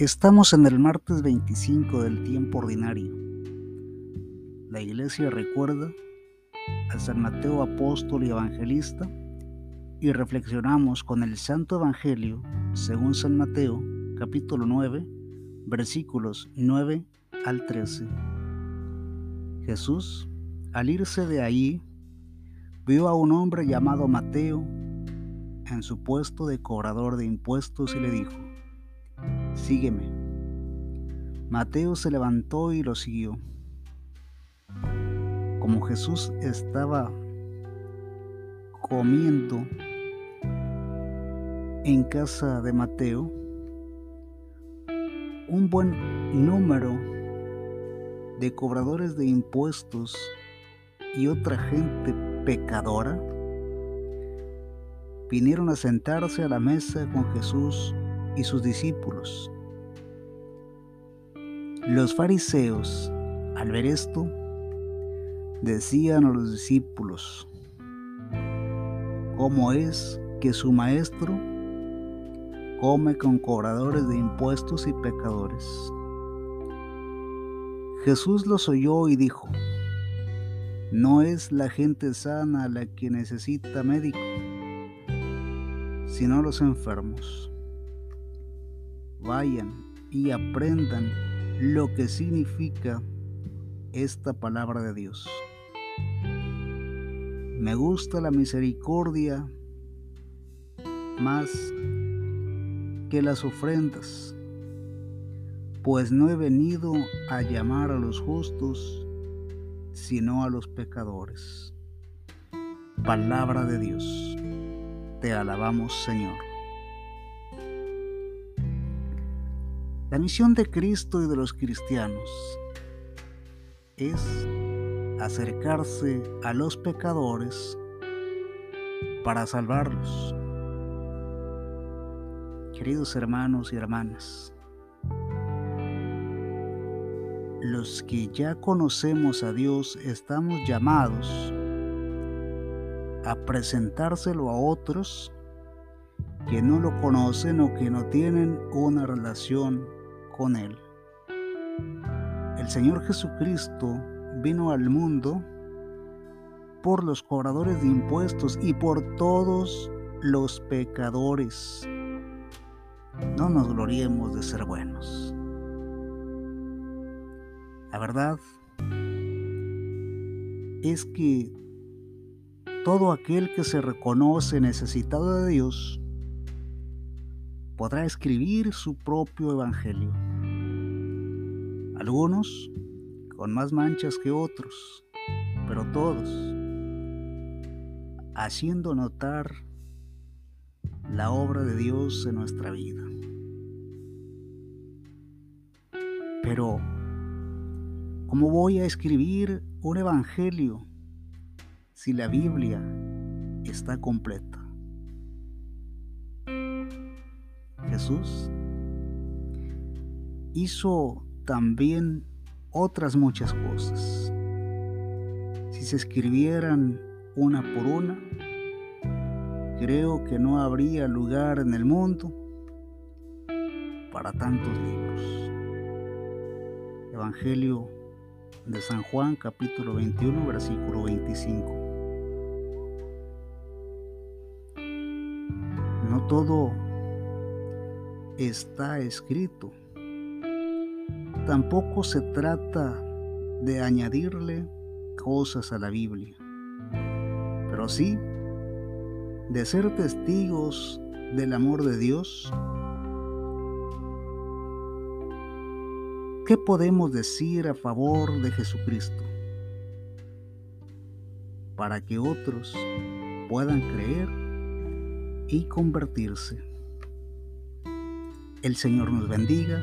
Estamos en el martes 25 del tiempo ordinario. La iglesia recuerda a San Mateo apóstol y evangelista y reflexionamos con el Santo Evangelio según San Mateo capítulo 9 versículos 9 al 13. Jesús, al irse de ahí, vio a un hombre llamado Mateo en su puesto de cobrador de impuestos y le dijo, sígueme. Mateo se levantó y lo siguió. Como Jesús estaba comiendo en casa de Mateo, un buen número de cobradores de impuestos y otra gente pecadora vinieron a sentarse a la mesa con Jesús y sus discípulos. Los fariseos, al ver esto, decían a los discípulos, ¿cómo es que su maestro come con cobradores de impuestos y pecadores? Jesús los oyó y dijo, no es la gente sana la que necesita médico, sino los enfermos vayan y aprendan lo que significa esta palabra de Dios. Me gusta la misericordia más que las ofrendas, pues no he venido a llamar a los justos, sino a los pecadores. Palabra de Dios. Te alabamos, Señor. La misión de Cristo y de los cristianos es acercarse a los pecadores para salvarlos. Queridos hermanos y hermanas, los que ya conocemos a Dios estamos llamados a presentárselo a otros que no lo conocen o que no tienen una relación Él. El Señor Jesucristo vino al mundo por los cobradores de impuestos y por todos los pecadores. No nos gloriemos de ser buenos. La verdad es que todo aquel que se reconoce necesitado de Dios podrá escribir su propio evangelio. Algunos con más manchas que otros, pero todos haciendo notar la obra de Dios en nuestra vida. Pero, ¿cómo voy a escribir un evangelio si la Biblia está completa? Jesús hizo también otras muchas cosas. Si se escribieran una por una, creo que no habría lugar en el mundo para tantos libros. Evangelio de San Juan capítulo 21 versículo 25. No todo está escrito. Tampoco se trata de añadirle cosas a la Biblia, pero sí de ser testigos del amor de Dios. ¿Qué podemos decir a favor de Jesucristo? Para que otros puedan creer y convertirse. El Señor nos bendiga,